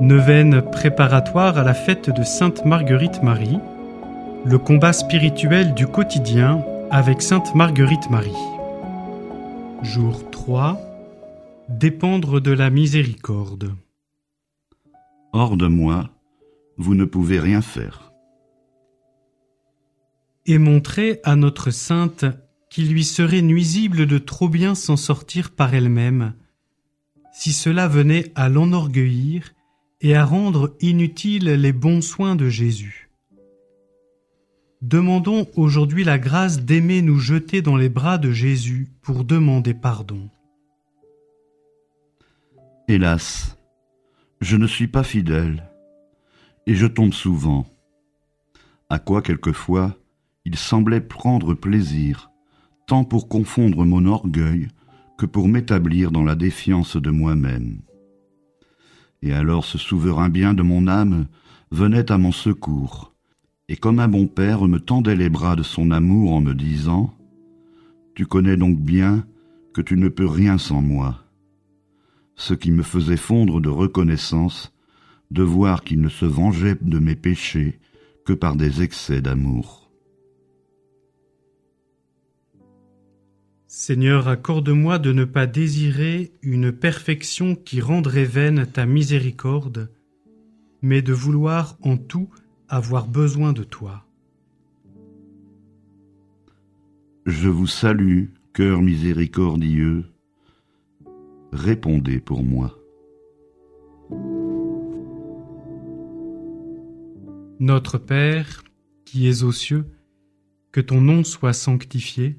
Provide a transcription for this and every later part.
Neuvaine préparatoire à la fête de Sainte Marguerite Marie, le combat spirituel du quotidien avec Sainte Marguerite Marie. Jour 3. Dépendre de la miséricorde. Hors de moi, vous ne pouvez rien faire. Et montrer à notre sainte qu'il lui serait nuisible de trop bien s'en sortir par elle-même, si cela venait à l'enorgueillir et à rendre inutiles les bons soins de Jésus. Demandons aujourd'hui la grâce d'aimer nous jeter dans les bras de Jésus pour demander pardon. Hélas, je ne suis pas fidèle, et je tombe souvent, à quoi quelquefois il semblait prendre plaisir, tant pour confondre mon orgueil que pour m'établir dans la défiance de moi-même. Et alors ce souverain bien de mon âme venait à mon secours, et comme un bon père me tendait les bras de son amour en me disant Tu connais donc bien que tu ne peux rien sans moi ce qui me faisait fondre de reconnaissance de voir qu'il ne se vengeait de mes péchés que par des excès d'amour. Seigneur, accorde-moi de ne pas désirer une perfection qui rendrait vaine ta miséricorde, mais de vouloir en tout avoir besoin de toi. Je vous salue, cœur miséricordieux, répondez pour moi. Notre Père, qui es aux cieux, que ton nom soit sanctifié,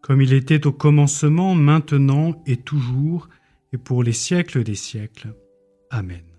comme il était au commencement, maintenant et toujours, et pour les siècles des siècles. Amen.